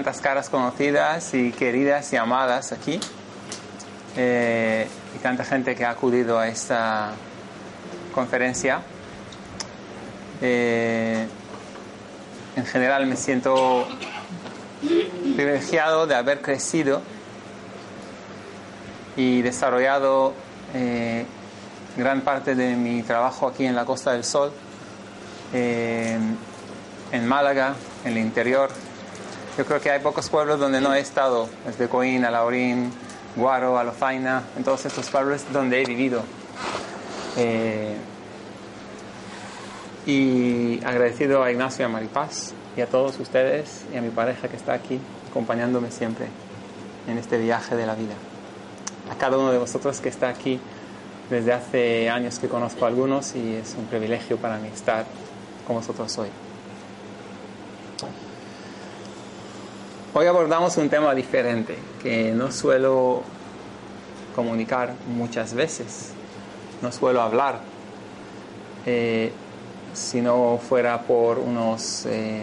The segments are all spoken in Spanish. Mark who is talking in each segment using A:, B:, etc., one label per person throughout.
A: tantas caras conocidas y queridas y amadas aquí. Eh, y tanta gente que ha acudido a esta conferencia. Eh, en general me siento privilegiado de haber crecido y desarrollado eh, gran parte de mi trabajo aquí en la Costa del Sol, en Málaga, en el interior. Yo creo que hay pocos pueblos donde no he estado, desde Coín a Laurín, Guaro, Alofaina, en todos estos pueblos donde he vivido. Eh, y agradecido a Ignacio y a Maripaz y a todos ustedes y a mi pareja que está aquí acompañándome siempre en este viaje de la vida. A cada uno de vosotros que está aquí desde hace años que conozco a algunos y es un privilegio para mí estar con vosotros hoy. Hoy abordamos un tema diferente que no suelo comunicar muchas veces, no suelo hablar. Eh, si no fuera por unos eh,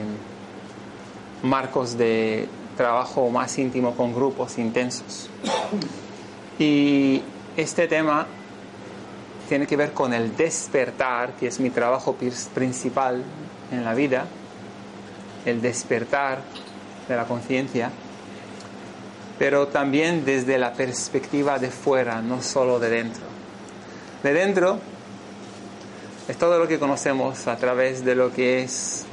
A: marcos de trabajo más íntimo con grupos intensos. Y este tema tiene que ver con el despertar, que es mi trabajo principal en la vida, el despertar de la conciencia, pero también desde la perspectiva de fuera, no solo de dentro. De dentro es todo lo que conocemos a través de lo que es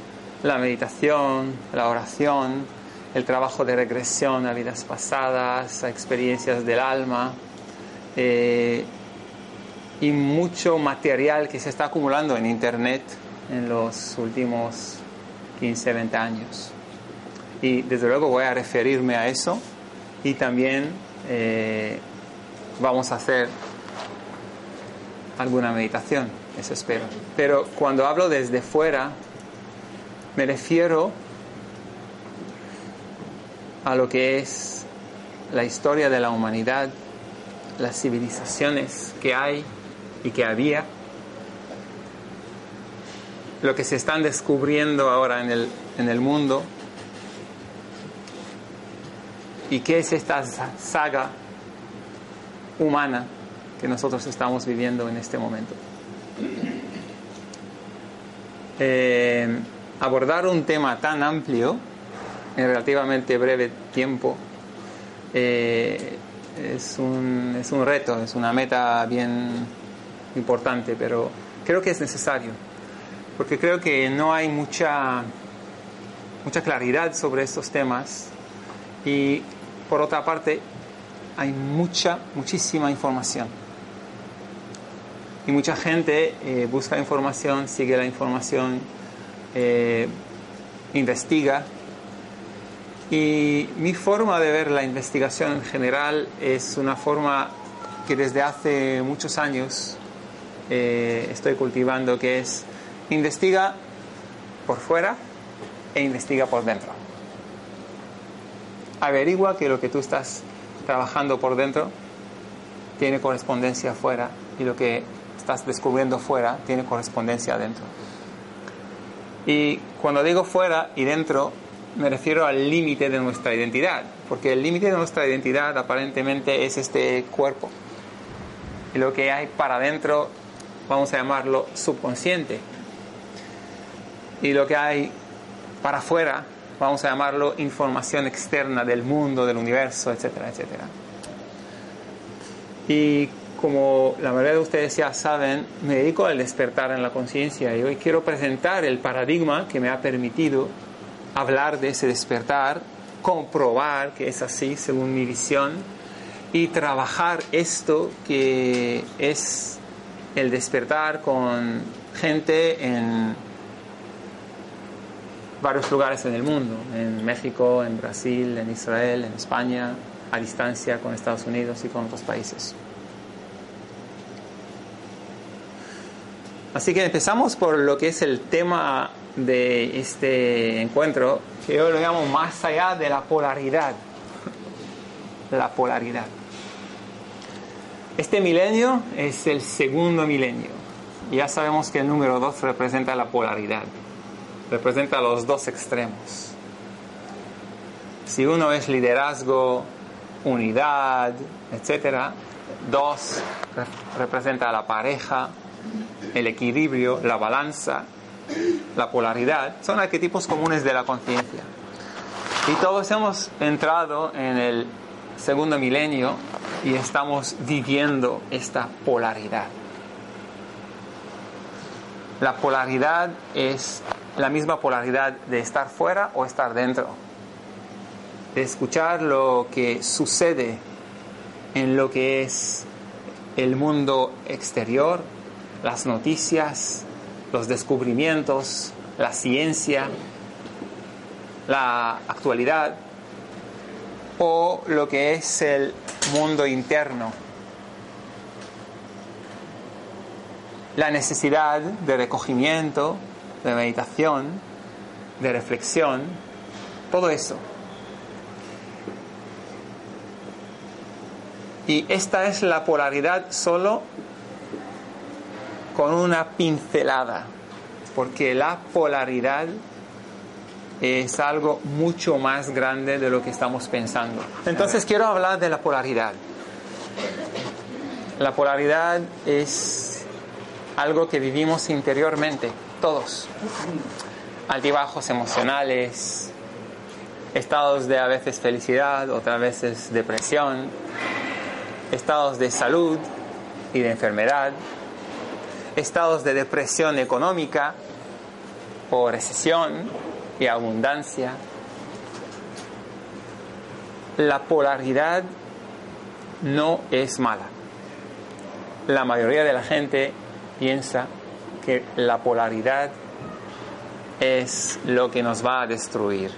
A: la meditación, la oración, el trabajo de regresión a vidas pasadas, a experiencias del alma eh, y mucho material que se está acumulando en Internet en los últimos 15, 20 años. Y desde luego voy a referirme a eso y también eh, vamos a hacer alguna meditación, eso espero. Pero cuando hablo desde fuera, me refiero a lo que es la historia de la humanidad, las civilizaciones que hay y que había, lo que se están descubriendo ahora en el, en el mundo y qué es esta saga humana que nosotros estamos viviendo en este momento. Eh, abordar un tema tan amplio en relativamente breve tiempo eh, es, un, es un reto, es una meta bien importante, pero creo que es necesario, porque creo que no hay mucha, mucha claridad sobre estos temas y por otra parte hay mucha, muchísima información. Y mucha gente eh, busca información, sigue la información, eh, investiga. Y mi forma de ver la investigación en general es una forma que desde hace muchos años eh, estoy cultivando, que es investiga por fuera e investiga por dentro. Averigua que lo que tú estás trabajando por dentro tiene correspondencia afuera y lo que estás descubriendo fuera tiene correspondencia adentro. Y cuando digo fuera y dentro, me refiero al límite de nuestra identidad, porque el límite de nuestra identidad aparentemente es este cuerpo. Y lo que hay para adentro, vamos a llamarlo subconsciente. Y lo que hay para afuera, vamos a llamarlo información externa del mundo, del universo, etcétera, etcétera. Y como la mayoría de ustedes ya saben, me dedico al despertar en la conciencia y hoy quiero presentar el paradigma que me ha permitido hablar de ese despertar, comprobar que es así según mi visión y trabajar esto que es el despertar con gente en varios lugares en el mundo, en México, en Brasil, en Israel, en España, a distancia con Estados Unidos y con otros países. Así que empezamos por lo que es el tema de este encuentro, que yo lo llamo más allá de la polaridad. La polaridad. Este milenio es el segundo milenio. ya sabemos que el número 2 representa la polaridad, representa los dos extremos. Si uno es liderazgo, unidad, etc., 2 representa la pareja, el equilibrio, la balanza, la polaridad, son arquetipos comunes de la conciencia. Y todos hemos entrado en el segundo milenio y estamos viviendo esta polaridad. La polaridad es la misma polaridad de estar fuera o estar dentro, de escuchar lo que sucede en lo que es el mundo exterior, las noticias, los descubrimientos, la ciencia, la actualidad, o lo que es el mundo interno. La necesidad de recogimiento, de meditación, de reflexión, todo eso. Y esta es la polaridad solo con una pincelada, porque la polaridad es algo mucho más grande de lo que estamos pensando. Entonces quiero hablar de la polaridad. La polaridad es algo que vivimos interiormente, todos. Altibajos emocionales, estados de a veces felicidad, otras veces depresión, estados de salud y de enfermedad, estados de depresión económica o recesión y abundancia. La polaridad no es mala. La mayoría de la gente piensa que la polaridad es lo que nos va a destruir.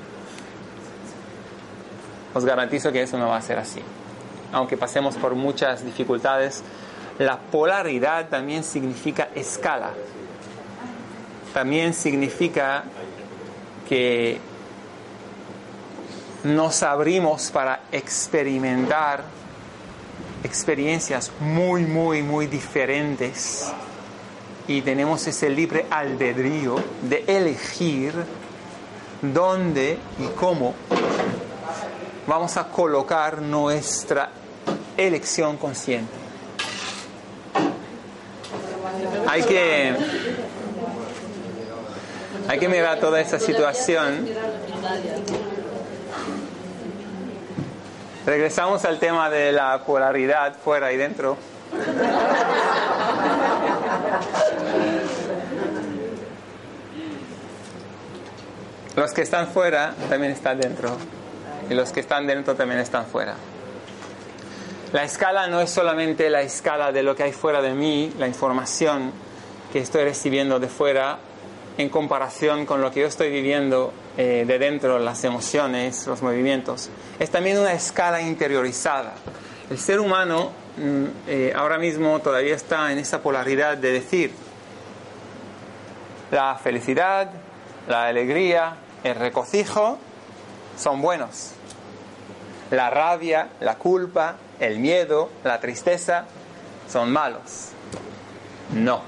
A: Os garantizo que eso no va a ser así. Aunque pasemos por muchas dificultades, la polaridad también significa escala. También significa que nos abrimos para experimentar experiencias muy, muy, muy diferentes y tenemos ese libre albedrío de elegir dónde y cómo vamos a colocar nuestra elección consciente. Hay que hay que mirar toda esa situación. Regresamos al tema de la polaridad fuera y dentro. Los que están fuera también están dentro y los que están dentro también están fuera. La escala no es solamente la escala de lo que hay fuera de mí, la información que estoy recibiendo de fuera, en comparación con lo que yo estoy viviendo eh, de dentro, las emociones, los movimientos. Es también una escala interiorizada. El ser humano mm, eh, ahora mismo todavía está en esa polaridad de decir la felicidad, la alegría, el regocijo son buenos. La rabia, la culpa, el miedo, la tristeza son malos. No.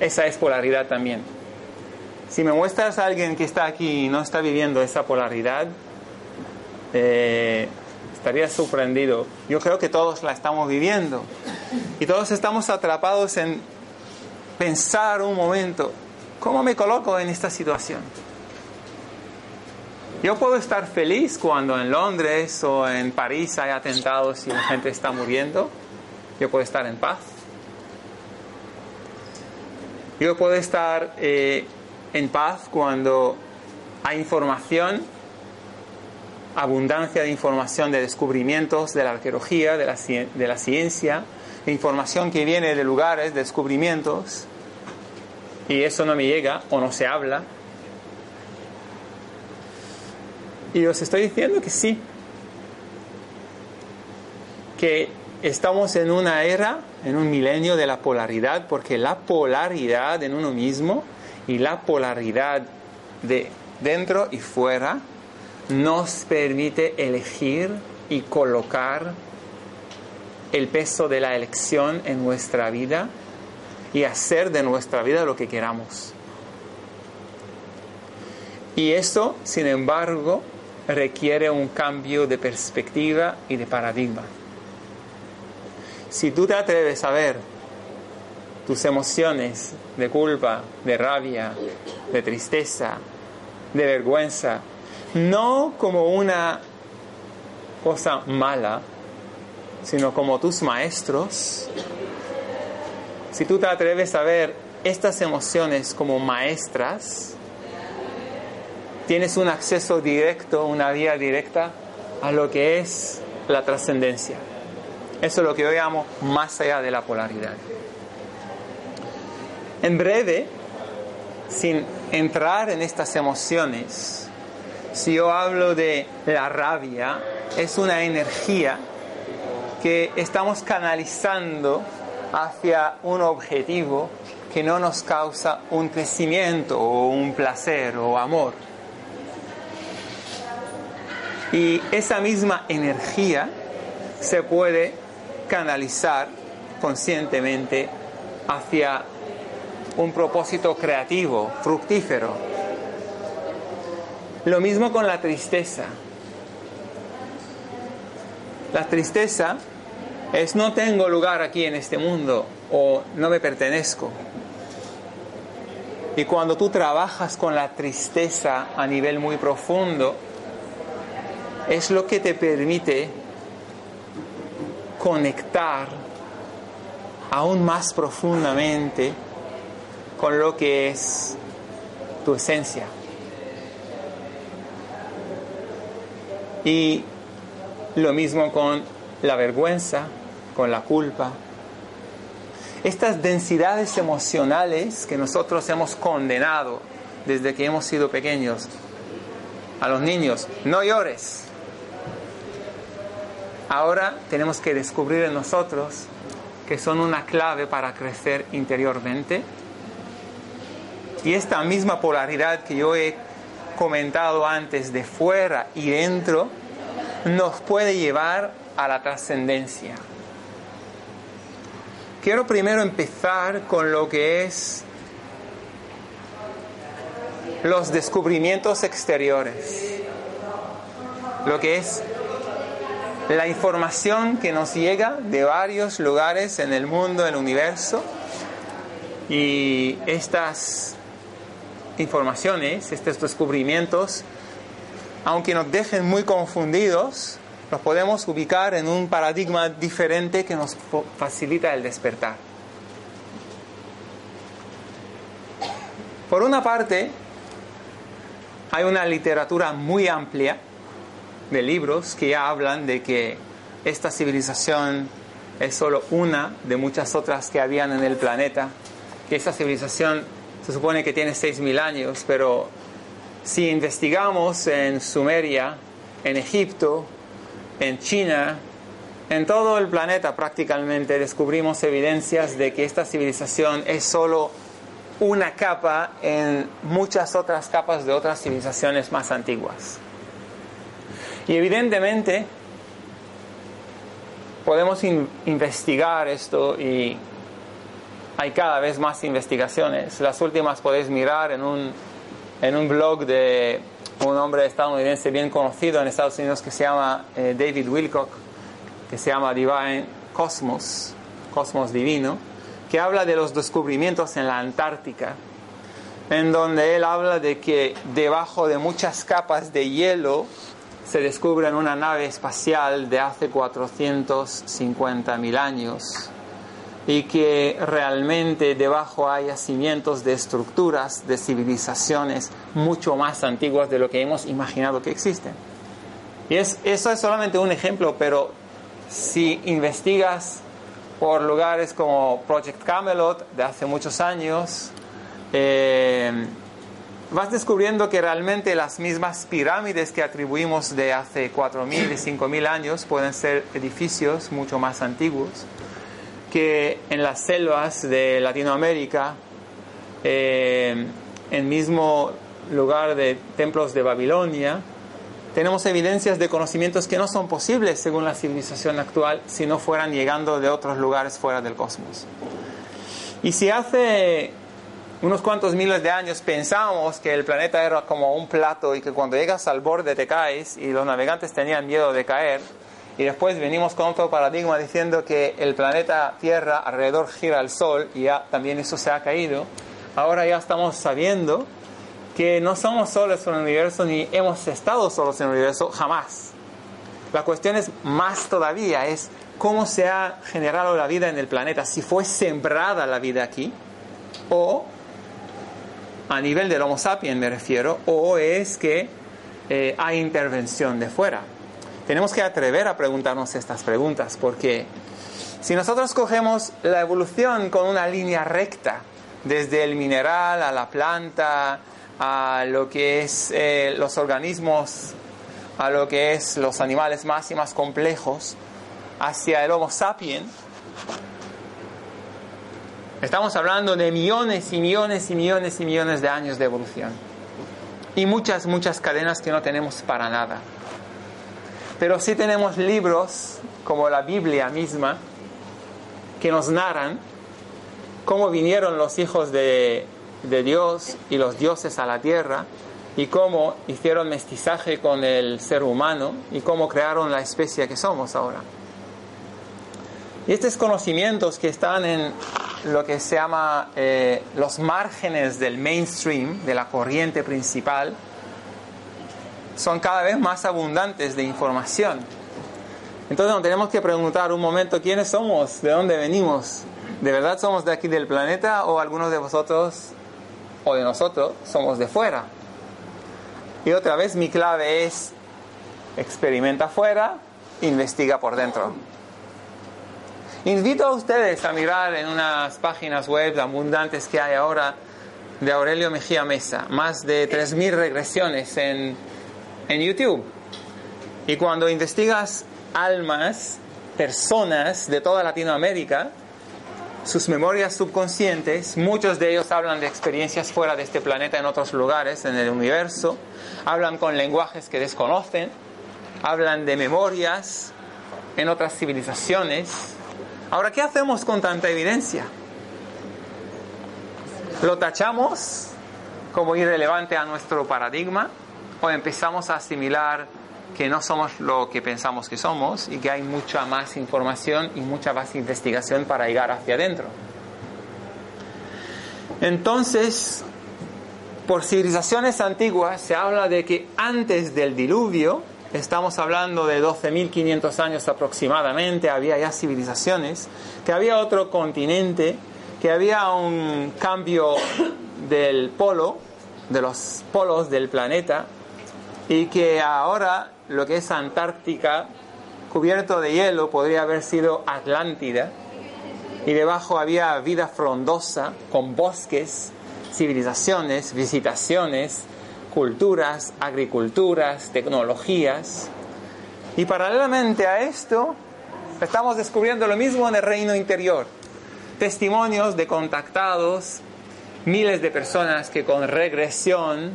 A: Esa es polaridad también. Si me muestras a alguien que está aquí y no está viviendo esa polaridad, eh, estaría sorprendido. Yo creo que todos la estamos viviendo y todos estamos atrapados en pensar un momento, ¿cómo me coloco en esta situación? Yo puedo estar feliz cuando en Londres o en París hay atentados y la gente está muriendo. Yo puedo estar en paz. Yo puedo estar eh, en paz cuando hay información, abundancia de información de descubrimientos de la arqueología, de la, de la ciencia, información que viene de lugares, descubrimientos, y eso no me llega o no se habla. Y os estoy diciendo que sí, que estamos en una era, en un milenio de la polaridad, porque la polaridad en uno mismo y la polaridad de dentro y fuera nos permite elegir y colocar el peso de la elección en nuestra vida y hacer de nuestra vida lo que queramos. Y esto, sin embargo, requiere un cambio de perspectiva y de paradigma. Si tú te atreves a ver tus emociones de culpa, de rabia, de tristeza, de vergüenza, no como una cosa mala, sino como tus maestros, si tú te atreves a ver estas emociones como maestras, tienes un acceso directo, una vía directa a lo que es la trascendencia. Eso es lo que yo llamo más allá de la polaridad. En breve, sin entrar en estas emociones, si yo hablo de la rabia, es una energía que estamos canalizando hacia un objetivo que no nos causa un crecimiento o un placer o amor. Y esa misma energía se puede canalizar conscientemente hacia un propósito creativo, fructífero. Lo mismo con la tristeza. La tristeza es no tengo lugar aquí en este mundo o no me pertenezco. Y cuando tú trabajas con la tristeza a nivel muy profundo, es lo que te permite conectar aún más profundamente con lo que es tu esencia. Y lo mismo con la vergüenza, con la culpa. Estas densidades emocionales que nosotros hemos condenado desde que hemos sido pequeños a los niños, no llores. Ahora tenemos que descubrir en nosotros que son una clave para crecer interiormente. Y esta misma polaridad que yo he comentado antes de fuera y dentro, nos puede llevar a la trascendencia. Quiero primero empezar con lo que es los descubrimientos exteriores, lo que es la información que nos llega de varios lugares en el mundo, en el universo, y estas informaciones, estos descubrimientos, aunque nos dejen muy confundidos, nos podemos ubicar en un paradigma diferente que nos facilita el despertar. Por una parte, hay una literatura muy amplia de libros que ya hablan de que esta civilización es solo una de muchas otras que habían en el planeta, que esa civilización se supone que tiene 6.000 años, pero si investigamos en Sumeria, en Egipto, en China, en todo el planeta prácticamente descubrimos evidencias de que esta civilización es solo una capa en muchas otras capas de otras civilizaciones más antiguas. Y evidentemente podemos investigar esto y hay cada vez más investigaciones. Las últimas podéis mirar en un, en un blog de un hombre estadounidense bien conocido en Estados Unidos que se llama eh, David Wilcock, que se llama Divine Cosmos, Cosmos Divino, que habla de los descubrimientos en la Antártica, en donde él habla de que debajo de muchas capas de hielo se descubre una nave espacial de hace 450.000 años y que realmente debajo hay yacimientos de estructuras, de civilizaciones mucho más antiguas de lo que hemos imaginado que existen. Y es, eso es solamente un ejemplo, pero si investigas por lugares como Project Camelot de hace muchos años, eh, vas descubriendo que realmente las mismas pirámides que atribuimos de hace 4.000 y 5.000 años pueden ser edificios mucho más antiguos que en las selvas de Latinoamérica, eh, en mismo lugar de templos de Babilonia, tenemos evidencias de conocimientos que no son posibles según la civilización actual si no fueran llegando de otros lugares fuera del cosmos. Y si hace unos cuantos miles de años pensamos que el planeta era como un plato y que cuando llegas al borde te caes y los navegantes tenían miedo de caer, y después venimos con otro paradigma diciendo que el planeta Tierra alrededor gira al Sol y ya también eso se ha caído, ahora ya estamos sabiendo que no somos solos en el universo ni hemos estado solos en el universo jamás. La cuestión es más todavía, es cómo se ha generado la vida en el planeta, si fue sembrada la vida aquí o a nivel del Homo sapiens me refiero, o es que eh, hay intervención de fuera. Tenemos que atrever a preguntarnos estas preguntas, porque si nosotros cogemos la evolución con una línea recta, desde el mineral a la planta, a lo que es eh, los organismos, a lo que es los animales más y más complejos, hacia el Homo sapiens, Estamos hablando de millones y millones y millones y millones de años de evolución. Y muchas, muchas cadenas que no tenemos para nada. Pero sí tenemos libros como la Biblia misma que nos narran cómo vinieron los hijos de, de Dios y los dioses a la tierra y cómo hicieron mestizaje con el ser humano y cómo crearon la especie que somos ahora. Y estos conocimientos que están en lo que se llama eh, los márgenes del mainstream, de la corriente principal, son cada vez más abundantes de información. Entonces nos tenemos que preguntar un momento quiénes somos, de dónde venimos. ¿De verdad somos de aquí del planeta o algunos de vosotros o de nosotros somos de fuera? Y otra vez mi clave es experimenta afuera, investiga por dentro. Invito a ustedes a mirar en unas páginas web abundantes que hay ahora de Aurelio Mejía Mesa, más de 3.000 regresiones en, en YouTube. Y cuando investigas almas, personas de toda Latinoamérica, sus memorias subconscientes, muchos de ellos hablan de experiencias fuera de este planeta en otros lugares, en el universo, hablan con lenguajes que desconocen, hablan de memorias en otras civilizaciones, Ahora, ¿qué hacemos con tanta evidencia? ¿Lo tachamos como irrelevante a nuestro paradigma o empezamos a asimilar que no somos lo que pensamos que somos y que hay mucha más información y mucha más investigación para llegar hacia adentro? Entonces, por civilizaciones antiguas se habla de que antes del diluvio, estamos hablando de 12.500 años aproximadamente, había ya civilizaciones, que había otro continente, que había un cambio del polo, de los polos del planeta, y que ahora lo que es Antártica, cubierto de hielo, podría haber sido Atlántida, y debajo había vida frondosa, con bosques, civilizaciones, visitaciones, culturas, agriculturas, tecnologías. Y paralelamente a esto, estamos descubriendo lo mismo en el reino interior. Testimonios de contactados, miles de personas que con regresión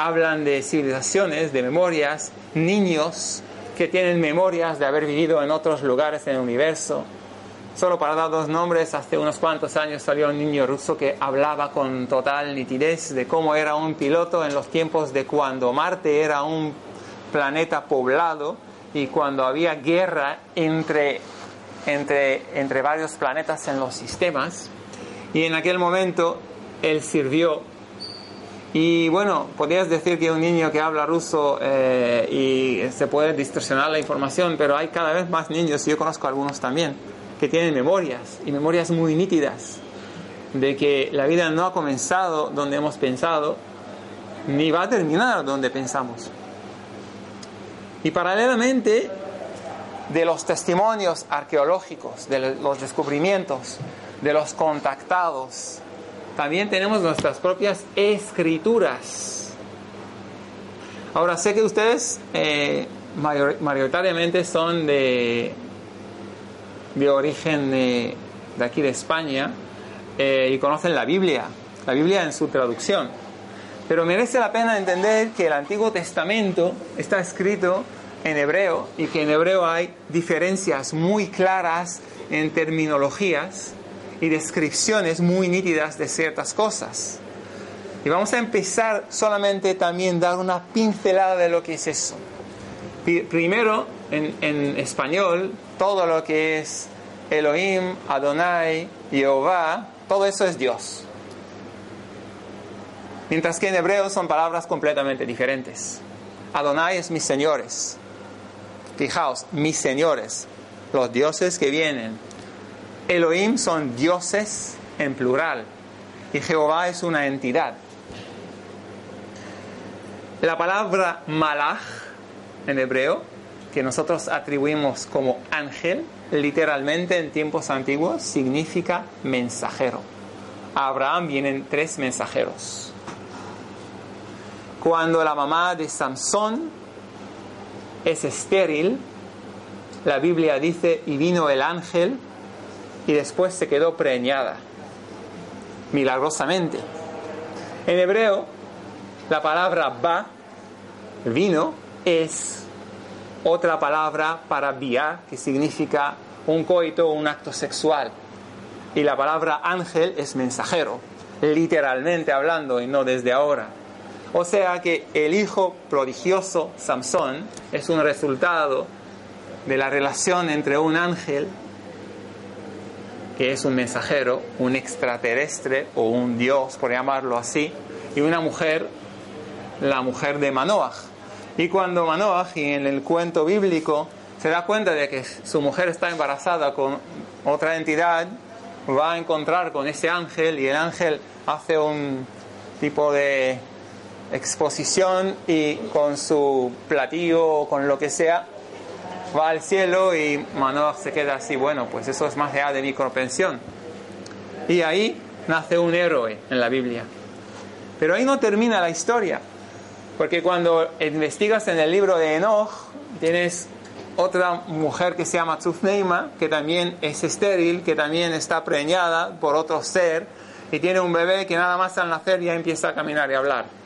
A: hablan de civilizaciones, de memorias, niños que tienen memorias de haber vivido en otros lugares en el universo, Solo para dar dos nombres, hace unos cuantos años salió un niño ruso que hablaba con total nitidez de cómo era un piloto en los tiempos de cuando Marte era un planeta poblado y cuando había guerra entre, entre, entre varios planetas en los sistemas. Y en aquel momento él sirvió y bueno, podrías decir que un niño que habla ruso eh, y se puede distorsionar la información, pero hay cada vez más niños, y yo conozco algunos también, que tienen memorias y memorias muy nítidas de que la vida no ha comenzado donde hemos pensado ni va a terminar donde pensamos. Y paralelamente de los testimonios arqueológicos, de los descubrimientos, de los contactados, también tenemos nuestras propias escrituras. Ahora sé que ustedes eh, mayoritariamente son de origen de, aquí de España eh, y conocen la Biblia, la Biblia en su traducción. Pero merece la pena entender que el Antiguo Testamento está escrito en hebreo y que en hebreo hay diferencias muy claras en terminologías y descripciones muy nítidas de ciertas cosas. Y vamos a empezar solamente también dar una pincelada de lo que es eso. Primero, en, en español, todo lo que es Elohim, Adonai, Jehová, todo eso es Dios. Mientras que en hebreo son palabras completamente diferentes. Adonai es mis señores. Fijaos, mis señores, los dioses que vienen. Elohim son dioses en plural y Jehová es una entidad. La palabra malach en hebreo, que nosotros atribuimos como ángel, literalmente en tiempos antiguos significa mensajero. A Abraham vienen tres mensajeros. Cuando la mamá de Samson es estéril, la Biblia dice, y vino el ángel y después se quedó preñada, milagrosamente. En hebreo, la palabra ba, vino, es otra palabra para via, que significa un coito o un acto sexual. Y la palabra ángel es mensajero, literalmente hablando y no desde ahora. O sea que el hijo prodigioso, Samson, es un resultado de la relación entre un ángel, que es un mensajero, un extraterrestre o un dios, por llamarlo así, y una mujer, la mujer de Manoah. Y cuando Manoah, y en el cuento bíblico, se da cuenta de que su mujer está embarazada con otra entidad, va a encontrar con ese ángel y el ángel hace un tipo de exposición y con su platillo o con lo que sea va al cielo y Manoah se queda así, bueno, pues eso es más allá de mi comprensión. Y ahí nace un héroe en la Biblia. Pero ahí no termina la historia, porque cuando investigas en el libro de Enoch, tienes otra mujer que se llama Tzufneima, que también es estéril, que también está preñada por otro ser, y tiene un bebé que nada más al nacer ya empieza a caminar y hablar.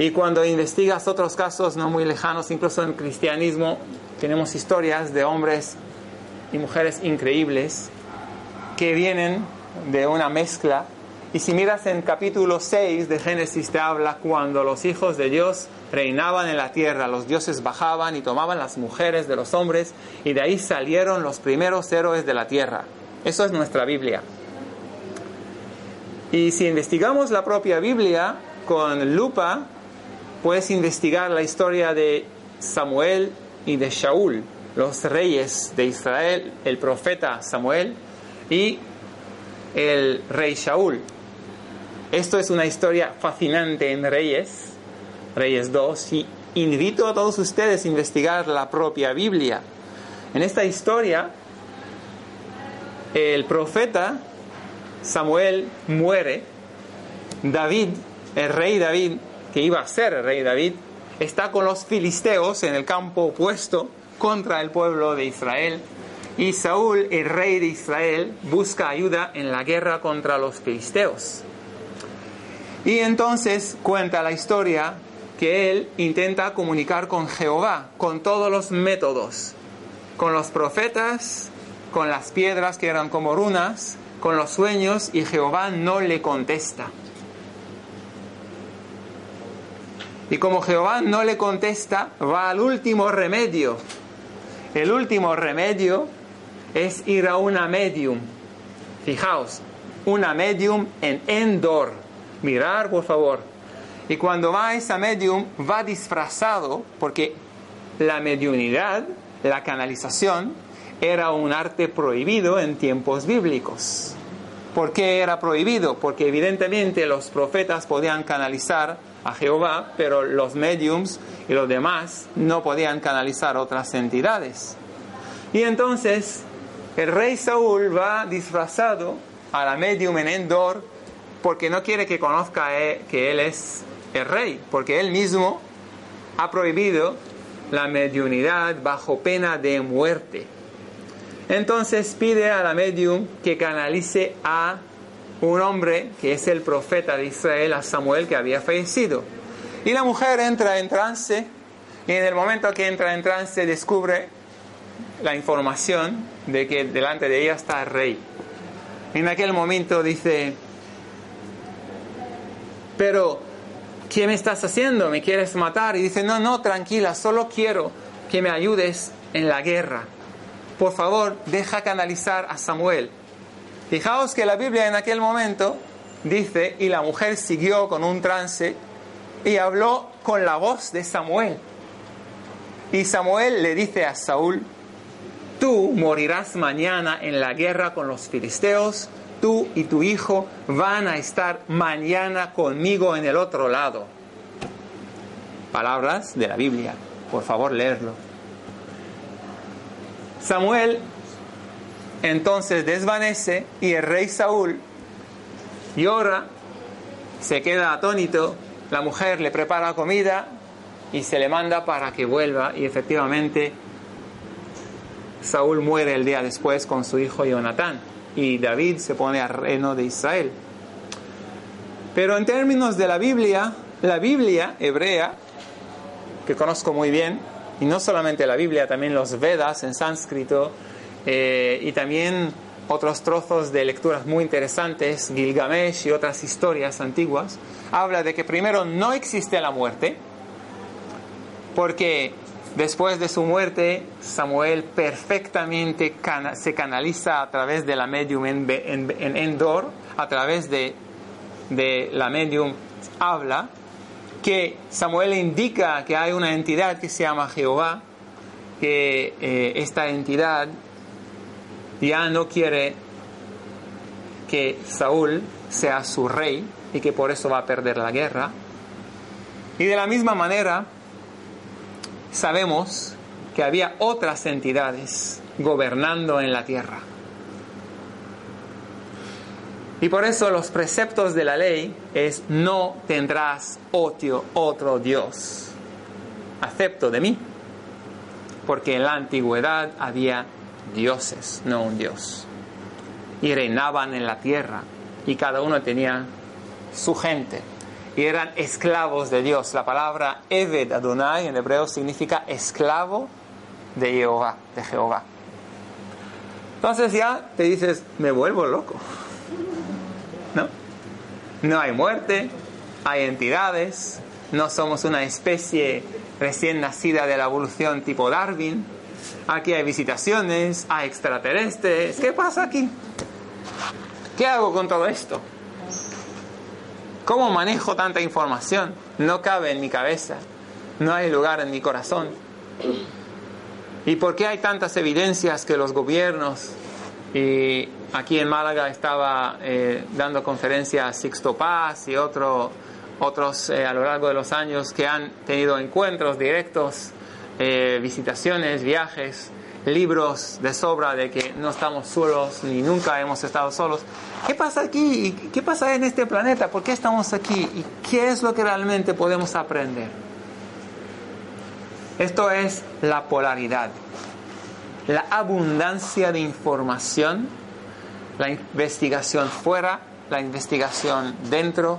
A: Y cuando investigas otros casos no muy lejanos, incluso en cristianismo, tenemos historias de hombres y mujeres increíbles que vienen de una mezcla. Y si miras en capítulo 6 de Génesis te habla cuando los hijos de Dios reinaban en la tierra, los dioses bajaban y tomaban las mujeres de los hombres y de ahí salieron los primeros héroes de la tierra. Eso es nuestra Biblia. Y si investigamos la propia Biblia con lupa, puedes investigar la historia de Samuel y de Shaul, los reyes de Israel, el profeta Samuel y el rey Shaul. Esto es una historia fascinante en Reyes, Reyes 2, y invito a todos ustedes a investigar la propia Biblia. En esta historia, el profeta Samuel muere, David, el rey David, que iba a ser el rey David, está con los filisteos en el campo opuesto contra el pueblo de Israel. Y Saúl, el rey de Israel, busca ayuda en la guerra contra los filisteos. Y entonces cuenta la historia que él intenta comunicar con Jehová con todos los métodos, con los profetas, con las piedras que eran como runas, con los sueños, y Jehová no le contesta. Y como Jehová no le contesta, va al último remedio. El último remedio es ir a una medium. Fijaos, una medium en Endor. Mirar, por favor. Y cuando va a esa medium, va disfrazado, porque la mediunidad, la canalización, era un arte prohibido en tiempos bíblicos. ¿Por qué era prohibido? Porque evidentemente los profetas podían canalizar a Jehová, pero los mediums y los demás no podían canalizar otras entidades. Y entonces el rey Saúl va disfrazado a la medium en Endor porque no quiere que conozca eh, que él es el rey, porque él mismo ha prohibido la mediunidad bajo pena de muerte. Entonces pide a la medium que canalice a un hombre que es el profeta de Israel a Samuel que había fallecido. Y la mujer entra en trance y en el momento que entra en trance descubre la información de que delante de ella está el rey. En aquel momento dice, pero ¿qué me estás haciendo? ¿Me quieres matar? Y dice, no, no, tranquila, solo quiero que me ayudes en la guerra. Por favor, deja canalizar a Samuel. Fijaos que la Biblia en aquel momento dice, y la mujer siguió con un trance y habló con la voz de Samuel. Y Samuel le dice a Saúl, tú morirás mañana en la guerra con los filisteos, tú y tu hijo van a estar mañana conmigo en el otro lado. Palabras de la Biblia, por favor leerlo. Samuel entonces desvanece y el rey Saúl llora, se queda atónito, la mujer le prepara comida y se le manda para que vuelva y efectivamente Saúl muere el día después con su hijo Jonatán y David se pone al reino de Israel. Pero en términos de la Biblia, la Biblia hebrea, que conozco muy bien, y no solamente la Biblia, también los Vedas en sánscrito, eh, y también otros trozos de lecturas muy interesantes, Gilgamesh y otras historias antiguas, habla de que primero no existe la muerte, porque después de su muerte Samuel perfectamente se canaliza a través de la medium en, Endor, a través de, de la medium habla, que Samuel indica que hay una entidad que se llama Jehová, que eh, esta entidad ya no quiere que Saúl sea su rey y que por eso va a perder la guerra. Y de la misma manera, sabemos que había otras entidades gobernando en la tierra. Y por eso los preceptos de la ley es no tendrás otro, Dios. Acepto de mí. Porque en la antigüedad había dioses, no un Dios. Y reinaban en la tierra y cada uno tenía su gente. Y eran esclavos de Dios. La palabra Eved Adonai en hebreo significa esclavo de Jehová, de Jehová. Entonces ya te dices, me vuelvo loco. ¿No? No hay muerte, hay entidades, no somos una especie recién nacida de la evolución tipo Darwin Aquí hay visitaciones, hay extraterrestres. ¿Qué pasa aquí? ¿Qué hago con todo esto? ¿Cómo manejo tanta información? No cabe en mi cabeza, no hay lugar en mi corazón. ¿Y por qué hay tantas evidencias que los gobiernos, y aquí en Málaga estaba eh, dando conferencias Sixto Paz y otro, otros eh, a lo largo de los años que han tenido encuentros directos eh, visitaciones, viajes, libros de sobra de que no estamos solos ni nunca hemos estado solos. ¿Qué pasa aquí? ¿Qué pasa en este planeta? ¿Por qué estamos aquí? ¿Y qué es lo que realmente podemos aprender? Esto es la polaridad, la abundancia de información, la investigación fuera, la investigación dentro,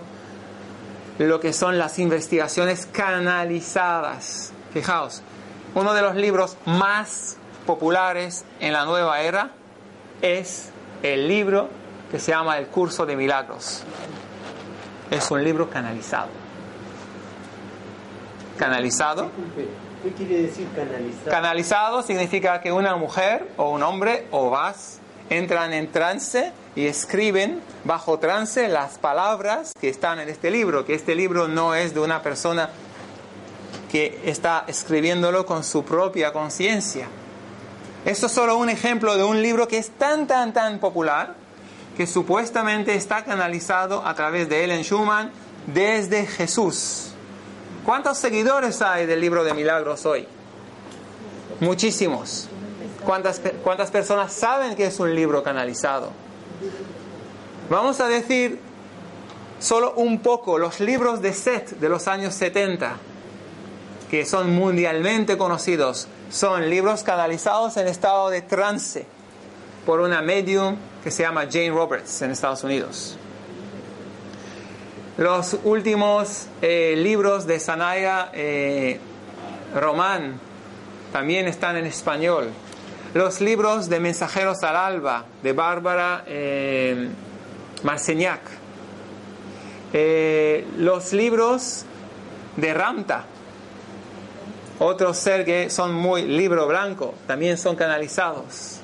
A: lo que son las investigaciones canalizadas. Fijaos, uno de los libros más populares en la nueva era es el libro que se llama El Curso de Milagros. Es un libro canalizado. ¿Canalizado?
B: ¿Qué quiere decir canalizado?
A: Canalizado significa que una mujer o un hombre o vas entran en trance y escriben bajo trance las palabras que están en este libro, que este libro no es de una persona que está escribiéndolo con su propia conciencia. Esto es solo un ejemplo de un libro que es tan, tan, tan popular que supuestamente está canalizado a través de Ellen Schumann desde Jesús. ¿Cuántos seguidores hay del libro de milagros hoy? Muchísimos. ¿Cuántas, ¿Cuántas personas saben que es un libro canalizado? Vamos a decir solo un poco los libros de Seth de los años 70 que son mundialmente conocidos, son libros canalizados en estado de trance por una medium que se llama Jane Roberts en Estados Unidos. Los últimos eh, libros de Sanaya eh, Román también están en español. Los libros de Mensajeros al Alba de Bárbara eh, Marceñac. Eh, los libros de Ramta, otros ser que son muy libro blanco, también son canalizados.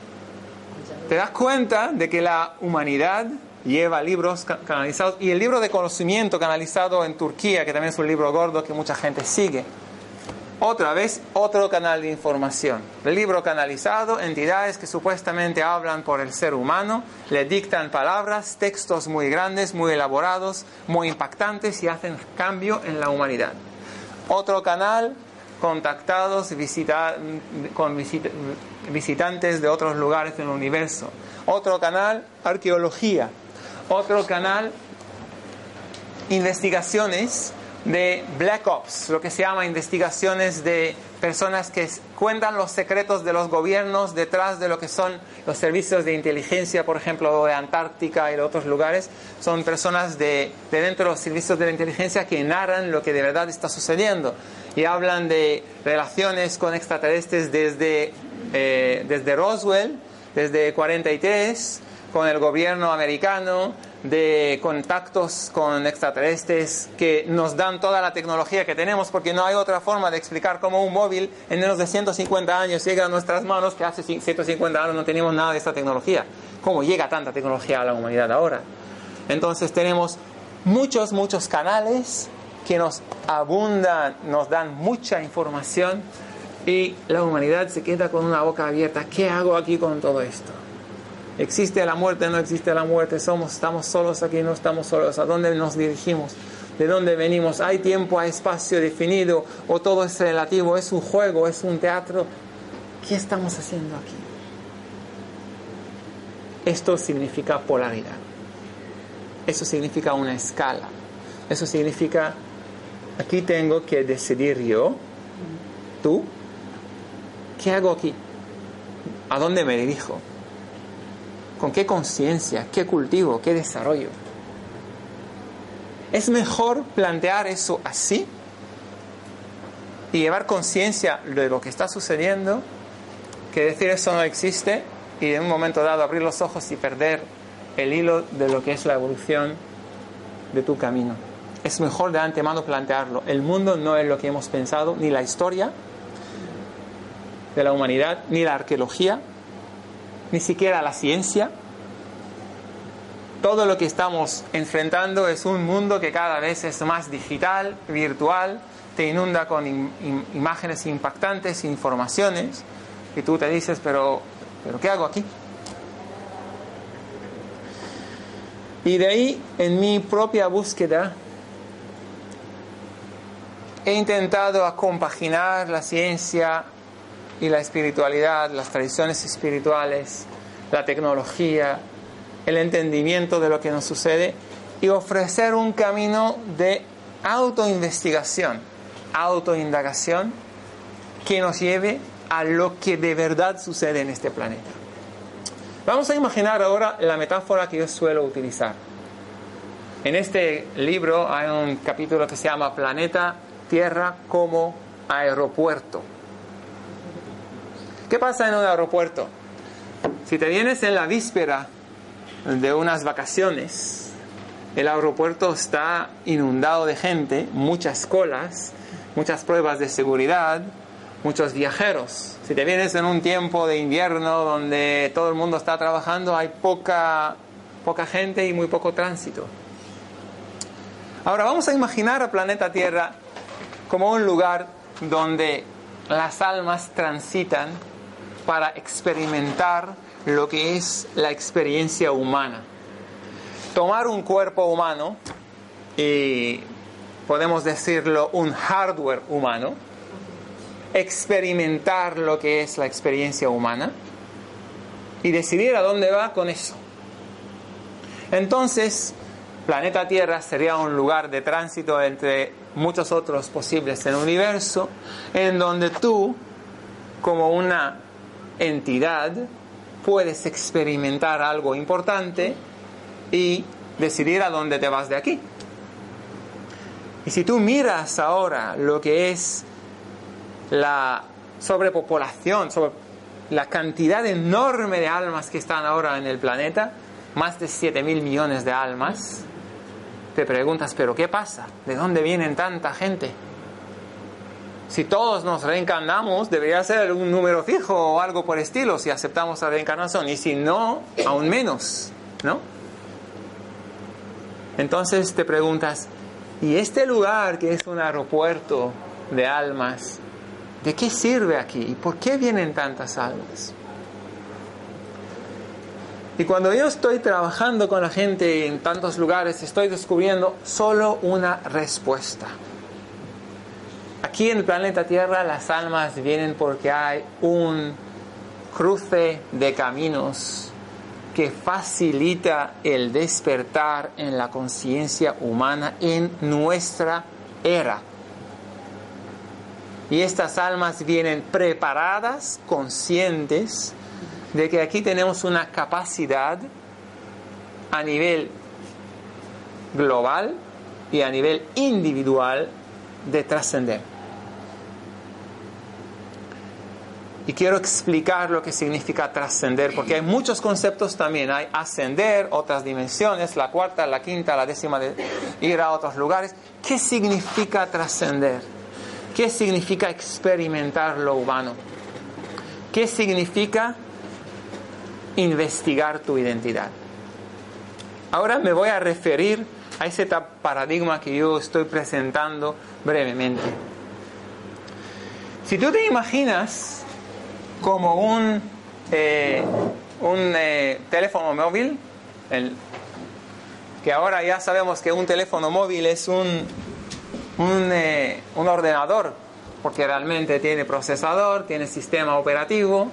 A: Te das cuenta de que la humanidad lleva libros canalizados y el libro de conocimiento canalizado en Turquía, que también es un libro gordo que mucha gente sigue. Otra vez, otro canal de información. El libro canalizado, entidades que supuestamente hablan por el ser humano, le dictan palabras, textos muy grandes, muy elaborados, muy impactantes y hacen cambio en la humanidad. Otro canal, contactados con visitantes de otros lugares del universo. Otro canal, arqueología. Otro canal, investigaciones de Black Ops, lo que se llama investigaciones de personas que cuentan los secretos de los gobiernos detrás de lo que son los servicios de inteligencia, por ejemplo, de Antártica y de otros lugares. Son personas de, dentro de los servicios de la inteligencia que narran lo que de verdad está sucediendo y hablan de relaciones con extraterrestres desde, eh, desde Roswell, desde 43, con el gobierno americano, de contactos con extraterrestres que nos dan toda la tecnología que tenemos, porque no hay otra forma de explicar cómo un móvil en menos de 150 años llega a nuestras manos, que hace 150 años no teníamos nada de esta tecnología. ¿Cómo llega tanta tecnología a la humanidad ahora? Entonces tenemos muchos, muchos canales que nos abundan, nos dan mucha información y la humanidad se queda con una boca abierta. ¿Qué hago aquí con todo esto? ¿Existe la muerte? ¿No existe la muerte? ¿Somos, ¿Estamos solos aquí? ¿No estamos solos? ¿A dónde nos dirigimos? ¿De dónde venimos? ¿Hay tiempo, hay espacio definido? ¿O todo es relativo? ¿Es un juego? ¿Es un teatro? ¿Qué estamos haciendo aquí? Esto significa polaridad. Eso significa una escala. Eso significa, aquí tengo que decidir yo, tú, ¿qué hago aquí? ¿A dónde me dirijo? ¿Con qué conciencia? ¿Qué cultivo? ¿Qué desarrollo? Es mejor plantear eso así y llevar conciencia de lo que está sucediendo que decir eso no existe y en un momento dado abrir los ojos y perder el hilo de lo que es la evolución de tu camino. Es mejor de antemano plantearlo. El mundo no es lo que hemos pensado, ni la historia de la humanidad, ni la arqueología, ni siquiera la ciencia. Todo lo que estamos enfrentando es un mundo que cada vez es más digital, virtual, te inunda con imágenes impactantes, informaciones, y tú te dices, pero, pero ¿qué hago aquí? Y de ahí, en mi propia búsqueda, he intentado compaginar la ciencia y la espiritualidad, las tradiciones espirituales, la tecnología, el entendimiento de lo que nos sucede y ofrecer un camino de autoinvestigación, autoindagación que nos lleve a lo que de verdad sucede en este planeta. Vamos a imaginar ahora la metáfora que yo suelo utilizar. En este libro hay un capítulo que se llama Planeta Tierra como aeropuerto. ¿Qué pasa en un aeropuerto? Si te vienes en la víspera de unas vacaciones, el aeropuerto está inundado de gente, muchas colas, muchas pruebas de seguridad, muchos viajeros. Si te vienes en un tiempo de invierno donde todo el mundo está trabajando, hay poca, poca gente y muy poco tránsito. Ahora vamos a imaginar al planeta Tierra como un lugar donde las almas transitan para experimentar lo que es la experiencia humana. Tomar un cuerpo humano y podemos decirlo un hardware humano, experimentar lo que es la experiencia humana y decidir a dónde va con eso. Entonces, planeta Tierra sería un lugar de tránsito entre muchos otros posibles en el universo, en donde tú, como una entidad, puedes experimentar algo importante y decidir a dónde te vas de aquí. Y si tú miras ahora lo que es la sobrepopulación, sobre la cantidad enorme de almas que están ahora en el planeta, más de 7 mil millones de almas, te preguntas, pero ¿qué pasa? ¿De dónde vienen tanta gente? Si todos nos reencarnamos, debería ser un número fijo o algo por estilo si aceptamos la reencarnación. Y si no, aún menos, ¿no? Entonces te preguntas, ¿y este lugar que es un aeropuerto de almas, de qué sirve aquí? ¿Y por qué vienen tantas almas? Y cuando yo estoy trabajando con la gente en tantos lugares, estoy descubriendo solo una respuesta. Aquí en el planeta Tierra las almas vienen porque hay un cruce de caminos que facilita el despertar en la conciencia humana en nuestra era. Y estas almas vienen preparadas, conscientes, de que aquí tenemos una capacidad a nivel global y a nivel individual de trascender. Y quiero explicar lo que significa trascender, porque hay muchos conceptos también. Hay ascender, otras dimensiones, la cuarta, la quinta, la décima, ir a otros lugares. ¿Qué significa trascender? ¿Qué significa experimentar lo humano? ¿Qué significa investigar tu identidad? Ahora me voy a referir a ese paradigma que yo estoy presentando brevemente. Si tú te imaginas como un, eh, un eh, teléfono móvil, que ahora ya sabemos que un teléfono móvil es un, un, eh, un ordenador, porque realmente tiene procesador, tiene sistema operativo,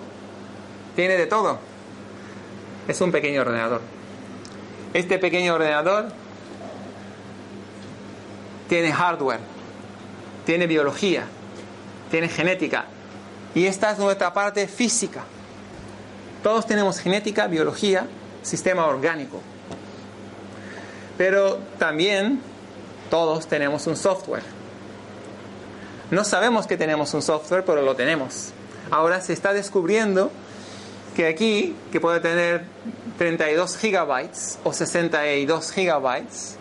A: tiene de todo. Es un pequeño ordenador. Este pequeño ordenador tiene hardware, tiene biología, tiene genética. Y esta es nuestra parte física. Todos tenemos genética, biología, sistema orgánico. Pero también todos tenemos un software. No sabemos que tenemos un software, pero lo tenemos. Ahora se está descubriendo que aquí, que puede tener 32 gigabytes o 62 gigabytes,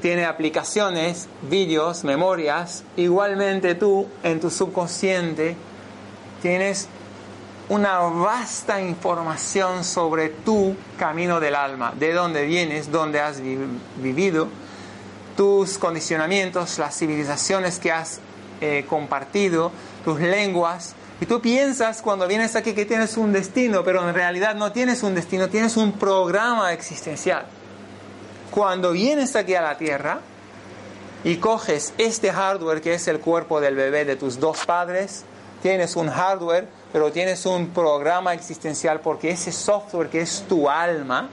A: tiene aplicaciones, vídeos, memorias. Igualmente tú en tu subconsciente tienes una vasta información sobre tu camino del alma, de dónde vienes, dónde has vivido, tus condicionamientos, las civilizaciones que has eh, compartido, tus lenguas. Y tú piensas cuando vienes aquí que tienes un destino, pero en realidad no tienes un destino, tienes un programa existencial cuando vienes aquí a la tierra y coges este hardware que es el cuerpo del bebé de tus dos padres, tienes un hardware, pero tienes un programa existencial porque ese software que es tu alma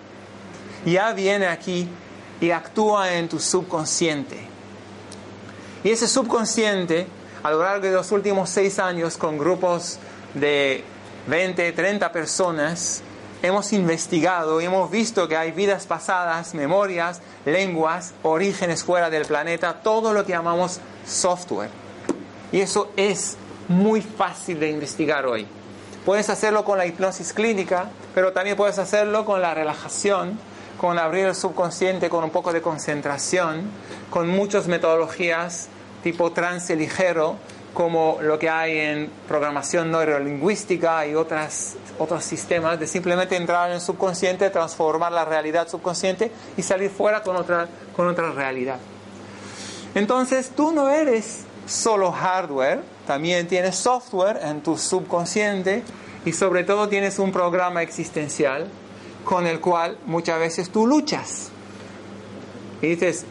A: ya viene aquí y actúa en tu subconsciente. Y ese subconsciente, a lo largo de los últimos seis años, con grupos de 20, 30 personas, hemos investigado y hemos visto que hay vidas pasadas, memorias, lenguas, orígenes fuera del planeta, todo lo que llamamos software. Y eso es muy fácil de investigar hoy. Puedes hacerlo con la hipnosis clínica, pero también puedes hacerlo con la relajación, con abrir el subconsciente, con un poco de concentración, con muchas metodologías tipo trance ligero, como lo que hay en programación neurolingüística y otras, otros sistemas, de simplemente entrar en el subconsciente, transformar la realidad subconsciente y salir fuera con otra, con otra realidad. Entonces tú no eres solo hardware, también tienes software en tu subconsciente y sobre todo tienes un programa existencial con el cual muchas veces tú luchas. Y dices,